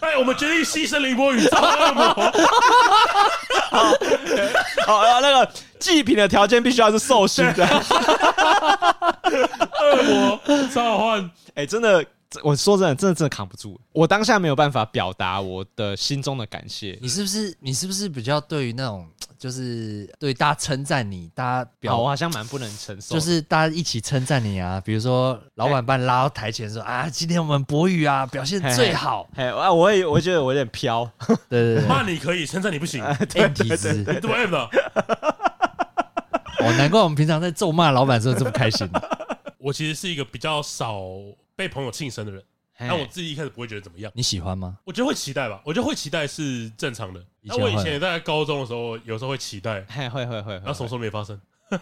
哎，我们决定牺牲林博宇造恶魔。好，然后那个祭品的条件必须要是寿星的。恶魔召唤，哎，真的。我说真的，真的真的扛不住。我当下没有办法表达我的心中的感谢。你是不是？你是不是比较对于那种，就是对大家称赞你，大家表我好像蛮不能承受。就是大家一起称赞你啊，比如说老板把你拉到台前说啊，今天我们博宇啊表现最好。哎，啊，我也我觉得我有点飘。对对对，骂你可以，称赞你不行。M 体质，对 M 的。哦，难怪我们平常在咒骂老板的时候这么开心。我其实是一个比较少。被朋友庆生的人，那我自己一开始不会觉得怎么样。你喜欢吗？我觉得会期待吧。我觉得会期待是正常的。那我以前也在高中的时候，有时候会期待，会会会会。那什么时候没发生？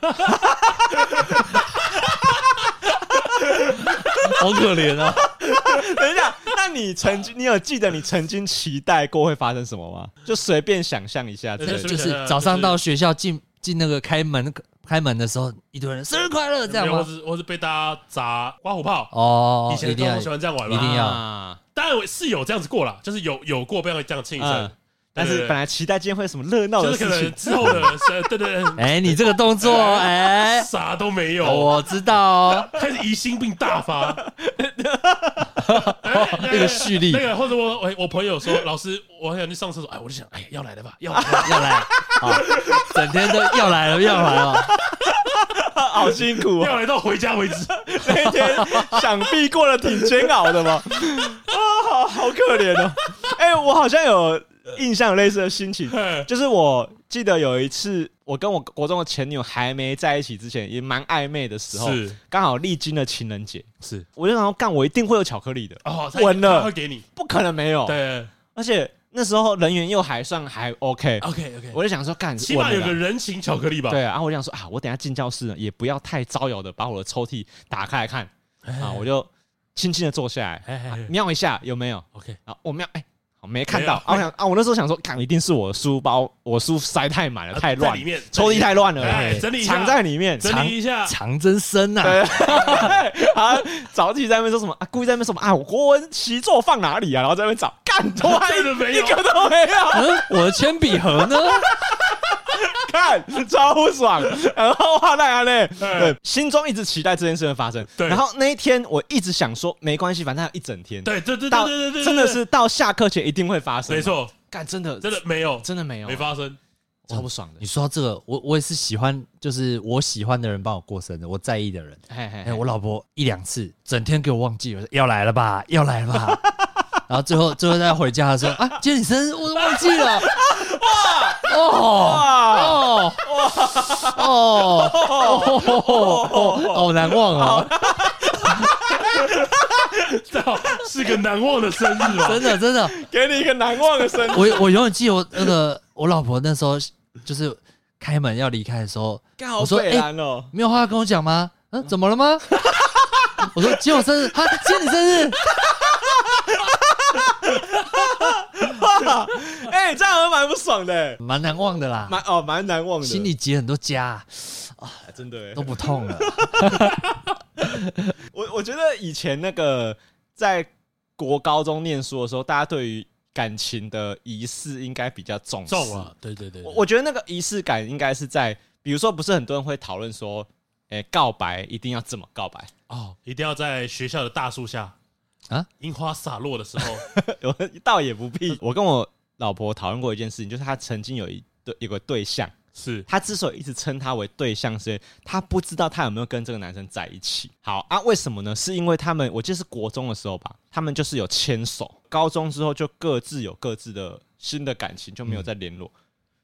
好可怜啊！等一下，那你曾经，你有记得你曾经期待过会发生什么吗？就随便想象一下，就是早上到学校进进那个开门。开门的时候，一堆人生日快乐这样吗？或是或是被大家砸刮胡泡哦。以前都很喜欢这样玩嘛，一定要。当然我是有这样子过啦，就是有有过这样这样庆生。但是本来期待今天会有什么热闹的事情，之后的生对对对。哎，你这个动作 哎，啥都没有。我知道哦，开始疑心病大发。那个蓄力，那个或者我我我朋友说，老师，我很想去上厕所，哎，我就想，哎，要来了吧，要来了要来。啊，整天都要来了，要来了，好辛苦，要来到回家为止。那一天想必过得挺煎熬的吧，啊，好好可怜哦。哎，我好像有印象有类似的心情，就是我记得有一次，我跟我国中的前女友还没在一起之前，也蛮暧昧的时候，是。刚好历经了情人节，是，我就想说，干，我一定会有巧克力的，哦，稳了，会给你，不可能没有，对，而且。那时候人缘又还算还 OK，OK OK，, okay 我就想说，干，起码有个人情巧克力吧。对啊，然后我就想说啊，我等下进教室也不要太招摇的把我的抽屉打开来看。啊，我就轻轻的坐下来，瞄一下有没有？OK，啊，我瞄，哎。没看到，我想啊，我那时候想说，看一定是我的书包，我书塞太满了，太乱，里面抽屉太乱了，整理藏在里面，整理一下，藏真深呐。啊，找 自己在那边说什么啊？故意在那边说什么啊？我国文习作放哪里啊？然后在那边找，干，真的没有，一个都没有。嗯，我的铅笔盒呢？看超爽，然后话那样嘞？对，心中一直期待这件事会发生。对，然后那一天我一直想说，没关系，反正还有一整天。对对对对对对，真的是到下课前一定会发生。没错，干真的真的没有，真的没有，没发生，超不爽的。你说到这个，我我也是喜欢，就是我喜欢的人帮我过生日，我在意的人。哎，我老婆一两次，整天给我忘记了，要来了吧，要来了吧。然后最后最后再回家的时候啊，今天你生日，我都忘记了。哦哦哦哦，好难忘啊！是个难忘的生日吧？真的真的，给你一个难忘的生日。我我永远记得我那个我老婆那时候就是开门要离开的时候，我说：“哎，没有话要跟我讲吗？嗯，怎么了吗？”我说：“今天我生日，哈，今天你生日。”哎，这样还蛮不爽的，蛮难忘的啦，蛮哦，蛮难忘的，心里结很多痂啊，真的都不痛了。我我觉得以前那个在国高中念书的时候，大家对于感情的仪式应该比较重视。重啊，对对对，我觉得那个仪式感应该是在，比如说，不是很多人会讨论说，哎，告白一定要怎么告白？哦，一定要在学校的大树下。啊！樱花洒落的时候，我倒也不必。我跟我老婆讨论过一件事情，就是她曾经有一对有个对象，是她之所以一直称他为对象，是因为她不知道她有没有跟这个男生在一起。好啊，为什么呢？是因为他们，我记得是国中的时候吧，他们就是有牵手，高中之后就各自有各自的新的感情，就没有再联络。嗯、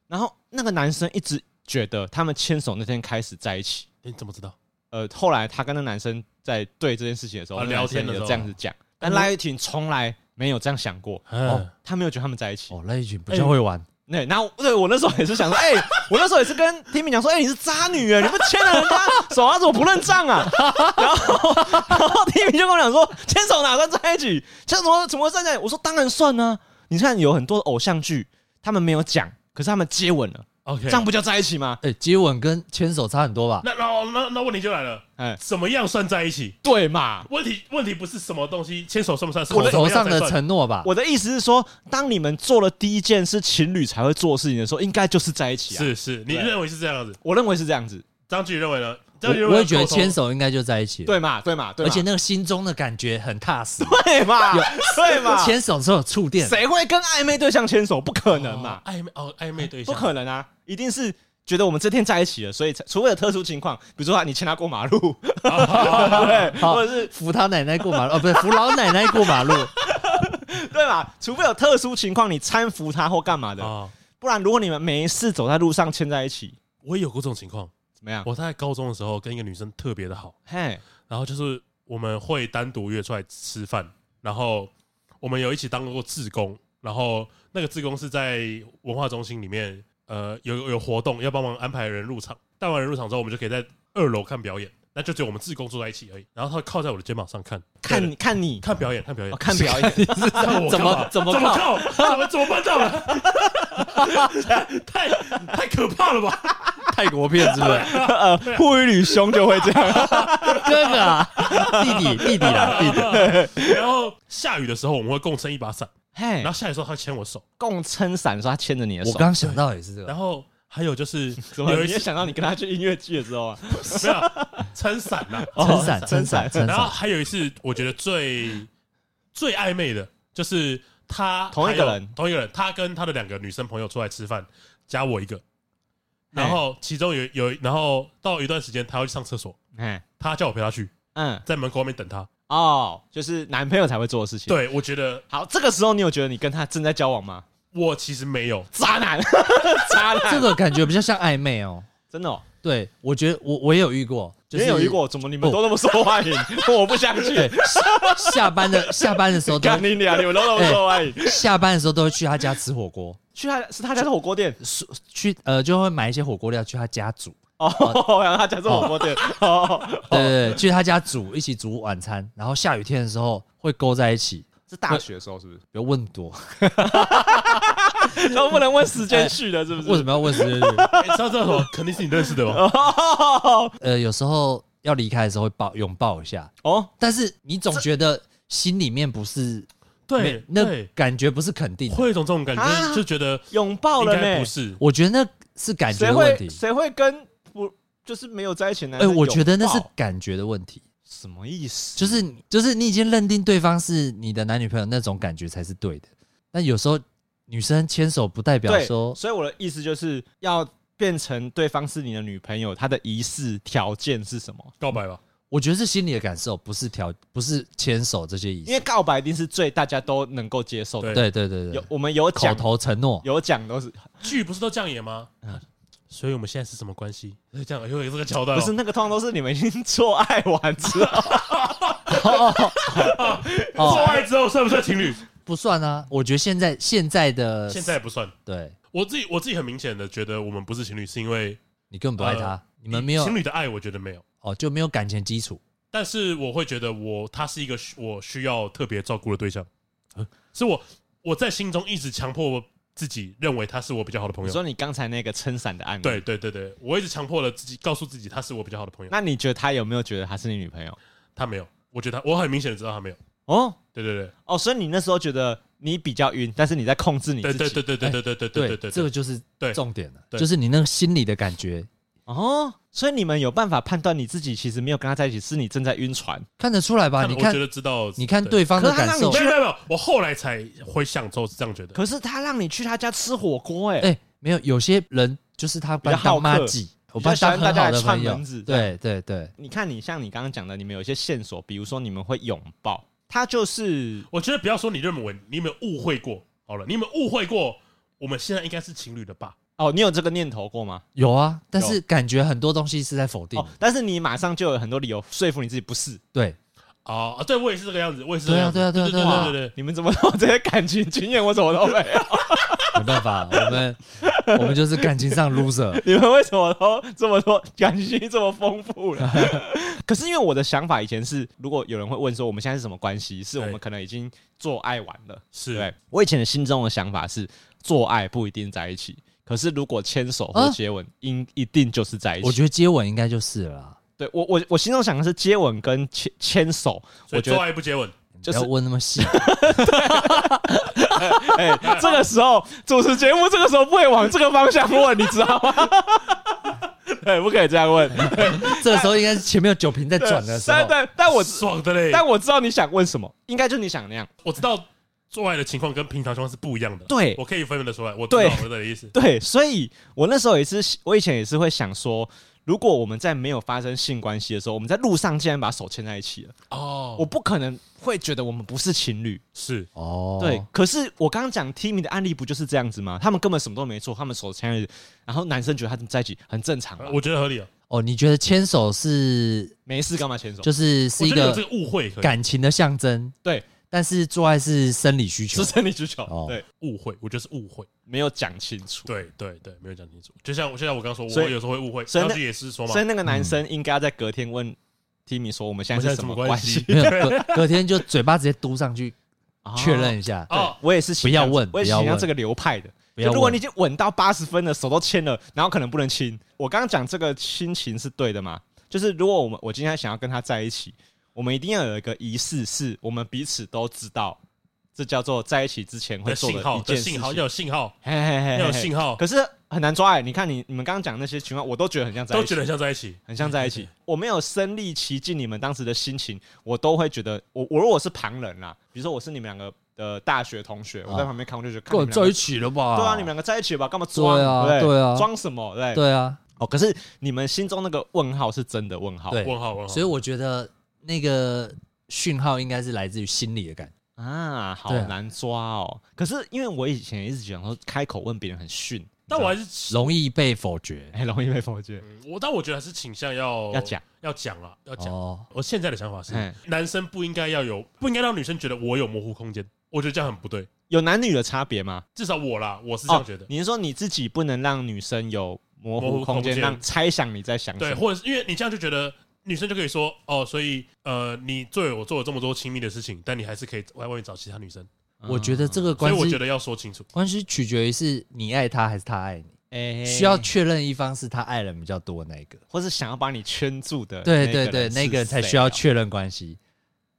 然后那个男生一直觉得他们牵手那天开始在一起。你怎么知道？呃，后来他跟那男生在对这件事情的时候，聊天的时候这样子讲。但赖玉婷从来没有这样想过，哦，他没有觉得他们在一起。哦，赖玉婷比较会玩。对，然后对我那时候也是想说，哎，我那时候也是跟天明讲说，哎，你是渣女啊，你不牵了人家 手，啊怎么不认账啊？然后，然后天明就跟我讲说，牵手哪算在一起？牵什么怎么会算在一起？我说当然算呢。你看有很多偶像剧，他们没有讲，可是他们接吻了。OK，这样不叫在一起吗？哎，接吻跟牵手差很多吧？那那那那问题就来了，哎，怎么样算在一起？对嘛？问题问题不是什么东西，牵手算不算？口头上的承诺吧。我的意思是说，当你们做了第一件是情侣才会做的事情的时候，应该就是在一起啊。是是，你认为是这样子？我认为是这样子。张局认为呢？我也觉得牵手应该就在一起，对嘛？对嘛？对，而且那个心中的感觉很踏实，对嘛？对嘛？牵手之后有触电，谁会跟暧昧对象牵手？不可能嘛？暧昧哦，暧昧对象不可能啊，一定是。觉得我们这天在一起了，所以除非有特殊情况，比如说你牵他过马路，对，或者是扶他奶奶过马路，哦，不是扶老奶奶过马路，对嘛？除非有特殊情况，你搀扶他或干嘛的，不然如果你们没事走在路上牵在一起，我也有过这种情况。怎么样？我在高中的时候跟一个女生特别的好，嘿，然后就是我们会单独约出来吃饭，然后我们有一起当过志工，然后那个志工是在文化中心里面。呃，有有活动要帮忙安排人入场，带完人入场之后，我们就可以在二楼看表演。那就只有我们志工坐在一起而已。然后他会靠在我的肩膀上看，看你看你看表演，看表演，看表演，怎么怎么怎么靠？怎么怎么办到的？太太可怕了吧？泰国片是不是？呃，护一女兄就会这样，哥哥啊，弟弟弟弟啦，弟弟。然后下雨的时候，我们会共撑一把伞。嘿，然后下雨的时候，他牵我手，共撑伞，说他牵着你的手。我刚想到也是这个。然后还有就是，有一次想到你跟他去音乐剧的时候啊，没有撑伞 呐，撑伞，撑伞。然后还有一次，我觉得最最暧昧的，就是他同一个人，同一个人，他跟他的两个女生朋友出来吃饭，加我一个。然后其中有有，然后到一段时间，他要去上厕所，他叫我陪他去，嗯，在门口外面等他。哦，就是男朋友才会做的事情。对，我觉得好。这个时候，你有觉得你跟他正在交往吗？我其实没有，渣男，渣男。这个感觉比较像暧昧哦，真的。哦。对，我觉得我我也有遇过，也有遇过。怎么你们都那么受欢迎？我不相信。下班的下班的时候，干你俩，你们都那么受欢迎。下班的时候都会去他家吃火锅，去他是他家的火锅店，去呃就会买一些火锅料去他家煮。哦，然后他家做火锅店，哦，对对对，去他家煮，一起煮晚餐，然后下雨天的时候会勾在一起。是大学的时候是不是？不要问多，都不能问时间去的，是不是？为什么要问时间去？知道这什么？肯定是你认识的吧？呃，有时候要离开的时候会抱拥抱一下哦，但是你总觉得心里面不是对，那感觉不是肯定，会有一种这种感觉，就觉得拥抱了没？不是，我觉得那。是感觉的问题，谁会跟不就是没有在一起的男生？哎，我觉得那是感觉的问题。什么意思？就是就是你已经认定对方是你的男女朋友，那种感觉才是对的。但有时候女生牵手不代表说，所以我的意思就是要变成对方是你的女朋友，她的仪式条件是什么？告白吧。我觉得是心里的感受，不是条，不是牵手这些意思。因为告白一定是最大家都能够接受的。对对对对，有我们有口头承诺，有讲都是剧不是都这样演吗？嗯，所以我们现在是什么关系？这样，因为这个桥段，不是那个通常都是你们已经做爱完之后，做爱之后算不算情侣？不算啊。我觉得现在现在的现在不算。对，我自己我自己很明显的觉得我们不是情侣，是因为你根本不爱他，你们没有情侣的爱，我觉得没有。哦，就没有感情基础，但是我会觉得我他是一个我需要特别照顾的对象，是我我在心中一直强迫自己认为他是我比较好的朋友。你说你刚才那个撑伞的案例，对对对对，我一直强迫了自己，告诉自己他是我比较好的朋友。那你觉得他有没有觉得他是你女朋友？他没有，我觉得他我很明显的知道他没有。哦，对对对，哦，所以你那时候觉得你比较晕，但是你在控制你自己。对对对对对对对对对对，这个就是重点了，对就是你那个心里的感觉。哦，所以你们有办法判断你自己其实没有跟他在一起，是你正在晕船，看得出来吧？你看，我觉得知道，你看对方的感受。没有没有没有，我后来才回想之后是这样觉得。可是他让你去他家吃火锅，哎哎，没有，有些人就是他比较好客，我比较喜欢大家来串门子。对对对，你看你像你刚刚讲的，你们有一些线索，比如说你们会拥抱，他就是，我觉得不要说你认为你有没有误会过，好了，你有没有误会过？我们现在应该是情侣的吧？哦，你有这个念头过吗？有啊，但是感觉很多东西是在否定。但是你马上就有很多理由说服你自己不是。对，哦，对我也是这个样子，我也是。对啊，对啊，对啊，对啊，对对。你们怎么有这些感情经验？我怎么都没有。没办法，我们我们就是感情上 loser。你们为什么都这么多感情这么丰富了？可是因为我的想法以前是，如果有人会问说我们现在是什么关系，是我们可能已经做爱完了。是对，我以前的心中的想法是，做爱不一定在一起。可是，如果牵手或接吻，应一定就是在一起。我觉得接吻应该就是了。对我，我我心中想的是接吻跟牵牵手。我觉得做爱不接吻，就是问那么细。哎，这个时候主持节目，这个时候不会往这个方向问，你知道吗？对，不可以这样问。这个时候应该是前面有酒瓶在转的时候。但但但我爽的嘞。但我知道你想问什么，应该就是你想那样。我知道。做爱的情况跟平常情况是不一样的，对，我可以分辨得出来。我知道我的意思，对，所以我那时候也是，我以前也是会想说，如果我们在没有发生性关系的时候，我们在路上竟然把手牵在一起了，哦，我不可能会觉得我们不是情侣，是哦，对。可是我刚刚讲 Timmy 的案例不就是这样子吗？他们根本什么都没做，他们手牵在一起，然后男生觉得他们在一起很正常，我觉得合理啊。哦，你觉得牵手是没事干嘛牵手？就是是一个这个误会，感情的象征，对。但是做爱是生理需求，是生理需求。哦、对，误会，我觉得是误会，没有讲清楚。对对对，没有讲清楚。就像我现在我刚说，我有时候会误会，上次也是说嘛。所以那个男生应该要在隔天问 Timmy 说，我们现在是什么关系？没有，隔隔天就嘴巴直接嘟上去确认一下。哦，我也是，不要问，我也喜欢这个流派的。就如果你已经吻到八十分了，手都牵了，然后可能不能亲。我刚刚讲这个心情是对的嘛？就是如果我们我今天想要跟他在一起，我们一定要有一个仪式，是我们彼此都知道。这叫做在一起之前会做的一件事情，信号要有信号，嘿嘿嘿，要有信号。可是很难抓哎，你看你你们刚刚讲那些情况，我都觉得很像在一起，都觉得很像在一起，很像在一起。我没有身历其境，你们当时的心情，我都会觉得，我我如果是旁人啦，比如说我是你们两个的大学同学，我在旁边看，我就觉得，在一起了吧？对啊，你们两个在一起了吧？干嘛装？对啊，对啊，装什么？对对啊。哦，可是你们心中那个问号是真的问号，问号问号。所以我觉得那个讯号应该是来自于心里的感觉。啊，好难抓哦！可是因为我以前一直讲说，开口问别人很逊，但我还是容易被否决，很容易被否决。我但我觉得还是倾向要要讲，要讲了，要讲。我现在的想法是，男生不应该要有，不应该让女生觉得我有模糊空间。我觉得这样很不对。有男女的差别吗？至少我啦，我是这样觉得。你是说你自己不能让女生有模糊空间，让猜想你在想什么？对，或者是因为你这样就觉得。女生就可以说哦，所以呃，你对我做了这么多亲密的事情，但你还是可以在外面找其他女生。我觉得这个关系，所以我觉得要说清楚，关系取决于是你爱他还是他爱你。哎，需要确认一方是他爱人比较多的那个，或是想要把你圈住的。对对对，那个才需要确认关系。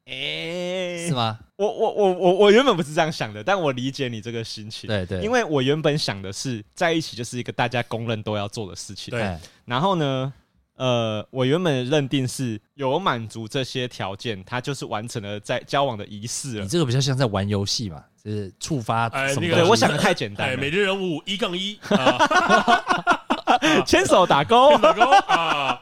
哎，是吗？我我我我我原本不是这样想的，但我理解你这个心情。对对，因为我原本想的是在一起就是一个大家公认都要做的事情。对，然后呢？呃，我原本认定是有满足这些条件，他就是完成了在交往的仪式了。你这个比较像在玩游戏嘛，就是触发什么？对，我想的太简单。每日任务一杠一，牵手打勾，打勾啊！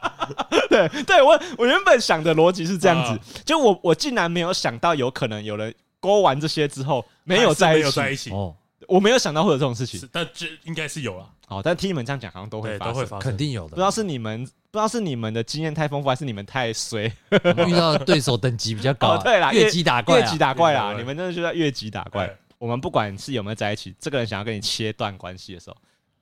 对对，我我原本想的逻辑是这样子，就我我竟然没有想到有可能有人勾完这些之后没有在一起哦，我没有想到会有这种事情，但这应该是有了。哦，但听你们这样讲，好像都会发生，肯定有的。不知道是你们不知道是你们的经验太丰富，还是你们太衰，遇到对手等级比较高。哦对啦，越级打怪，越级打怪啦，你们真的就在越级打怪。我们不管是有没有在一起，这个人想要跟你切断关系的时候，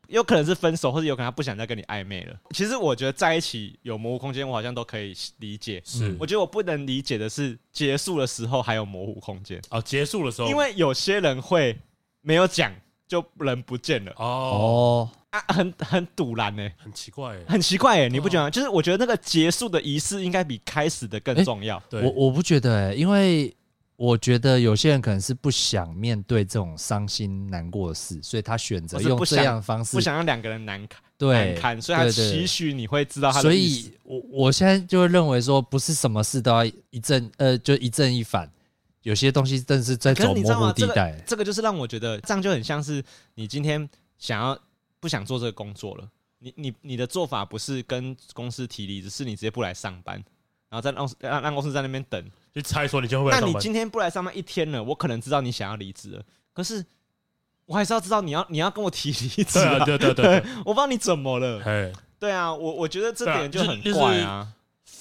有可能是分手，或者有可能他不想再跟你暧昧了。其实我觉得在一起有模糊空间，我好像都可以理解。是，我觉得我不能理解的是结束的时候还有模糊空间。哦，结束的时候，因为有些人会没有讲。就人不见了哦啊，很很堵然呢，很奇怪，很奇怪哎，你不觉得？就是我觉得那个结束的仪式应该比开始的更重要。我我不觉得哎，因为我觉得有些人可能是不想面对这种伤心难过的事，所以他选择用这样的方式，不想让两个人难堪，对，难堪，所以他期许你会知道他的。所以我我现在就会认为说，不是什么事都要一正呃，就一正一反。有些东西真的是在走模糊地带，这个就是让我觉得这样就很像是你今天想要不想做这个工作了，你你你的做法不是跟公司提离职，是你直接不来上班，然后再让让让公司在那边等，就猜说你就会来。那你今天不来上班一天了，我可能知道你想要离职了，可是我还是要知道你要你要跟我提离职啊，对对对对，我不知道你怎么了，对啊，我我觉得这点就很怪啊。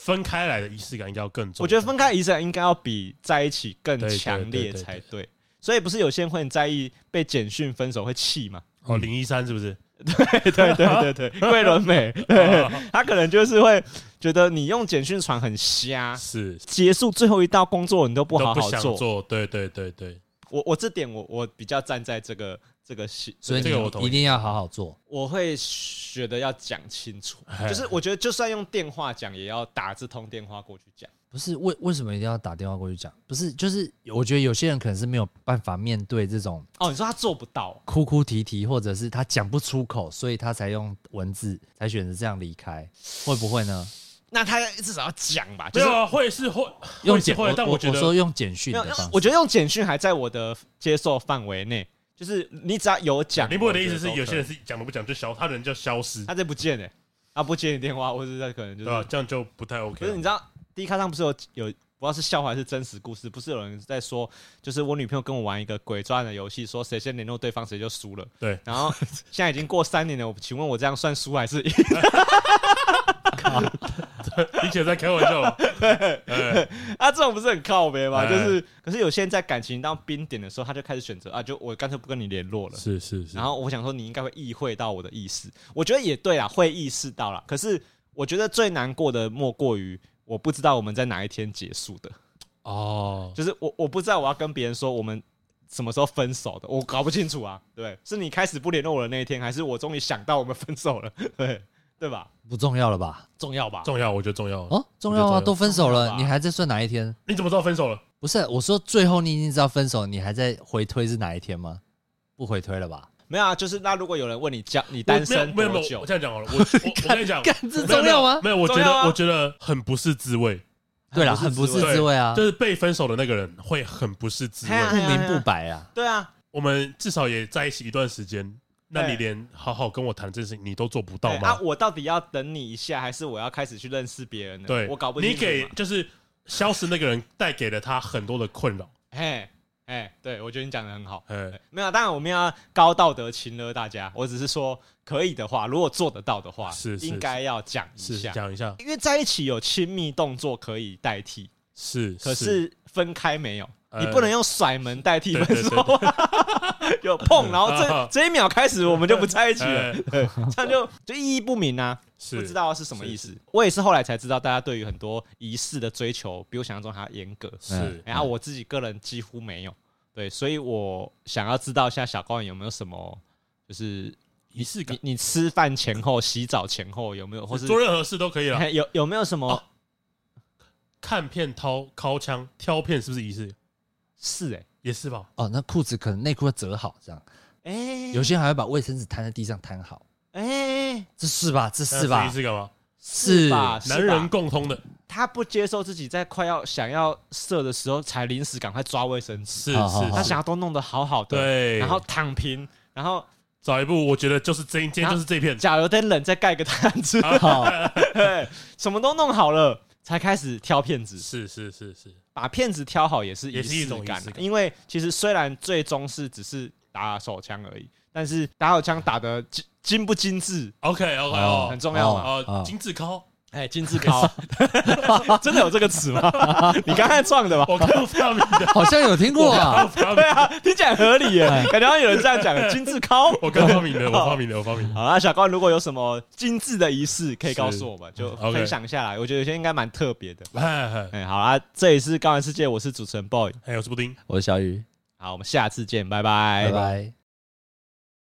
分开来的仪式感应该要更重。我觉得分开仪式感应该要比在一起更强烈才对。所以不是有些人会很在意被简讯分手会气吗？哦，零一三是不是？对对对对对，桂纶镁，对，他可能就是会觉得你用简讯传很瞎，是结束最后一道工作你都不好好做。对对对对，我我这点我我比较站在这个。这个戏，所以这个我一定要好好做。我会觉得要讲清楚，就是我觉得就算用电话讲，也要打这通电话过去讲。不是为为什么一定要打电话过去讲？不是，就是我觉得有些人可能是没有办法面对这种。哦，你说他做不到，哭哭啼啼，或者是他讲不出口，所以他才用文字，才选择这样离开，会不会呢？那他至少要讲吧？对啊，会是会用简，但我觉得说用简讯，我觉得用简讯还在我的接受范围内。就是你只要有讲，林博的意思是有些人是讲都不讲就消，他人就消失，他就不见哎，他不接你电话，或者他可能就是，这样就不太 OK。可是你知道第一卡上不是有有不知道是笑话还是真实故事，不是有人在说，就是我女朋友跟我玩一个鬼抓人的游戏，说谁先联络对方谁就输了。对，然后现在已经过三年了，我请问我这样算输还是赢？你且在开玩笑，对啊，这种不是很靠别吗？就是，可是有些人在感情到冰点的时候，他就开始选择啊，就我干脆不跟你联络了。是是是。然后我想说，你应该会意会到我的意思。我觉得也对啦，会意识到啦。可是我觉得最难过的莫过于我不知道我们在哪一天结束的。哦，就是我我不知道我要跟别人说我们什么时候分手的，我搞不清楚啊。对，是你开始不联络我的那一天，还是我终于想到我们分手了？对。对吧？不重要了吧？重要吧？重要，我觉得重要哦，重要啊！都分手了，你还在算哪一天？你怎么知道分手了？不是，我说最后你已经知道分手，你还在回推是哪一天吗？不回推了吧？没有啊，就是那如果有人问你讲你单身多久？我这样讲好了，我我跟你 讲，这重要吗？没有，我觉得我觉得很不是滋味。对了，很不是滋味啊，就是被分手的那个人会很不是滋味，不明不白啊。对啊，我们至少也在一起一段时间。那你连好好跟我谈这件事情你都做不到吗？啊，我到底要等你一下，还是我要开始去认识别人呢？对，我搞不清楚。你给就是消失那个人带给了他很多的困扰。嘿，哎，对，我觉得你讲的很好。哎，没有，当然我们要高道德情了大家。我只是说，可以的话，如果做得到的话，是应该要讲一下，讲一下，因为在一起有亲密动作可以代替，是，可是分开没有。你不能用甩门代替分手，有碰，然后这这一秒开始我们就不在一起了，这样就就意义不明啊，不知道是什么意思。我也是后来才知道，大家对于很多仪式的追求比我想象中还要严格，是。然后我自己个人几乎没有，对，所以我想要知道一下小高人有没有什么就是仪式感？你吃饭前后、洗澡前后有没有，或是做任何事都可以了？有有没有什么看片、掏掏枪、挑片，是不是仪式？是哎、欸，也是吧。哦，那裤子可能内裤要折好，这样。哎、欸，有些人还会把卫生纸摊在地上摊好。哎、欸，这是吧？这是吧？是干嘛？是吧？男人共通的。他不接受自己在快要想要射的时候才临时赶快抓卫生纸。是是，他想要都弄得好好的，对，然后躺平，然后找一部，我觉得就是这，今天就是这片。假如有点冷，再盖个毯子。好，对，什么都弄好了，才开始挑片子。是是是是，把片子挑好也是也是一种感。因为其实虽然最终是只是打手枪而已，但是打手枪打得精精不精致？OK OK 哦，很重要嘛。哦，精致高。哎，精致高，真的有这个词吗？你刚才创的吧？我刚发明的，好像有听过啊。对啊，听起来合理耶，感觉有人这样讲。精致高，我刚发明的，我发明的，我发明的。好啊，小高，如果有什么精致的仪式，可以告诉我们，就分享下来。我觉得有些应该蛮特别的。哎，好啦，这里是高玩世界，我是主持人 boy，还有我是布丁，我是小雨。好，我们下次见，拜拜，拜拜。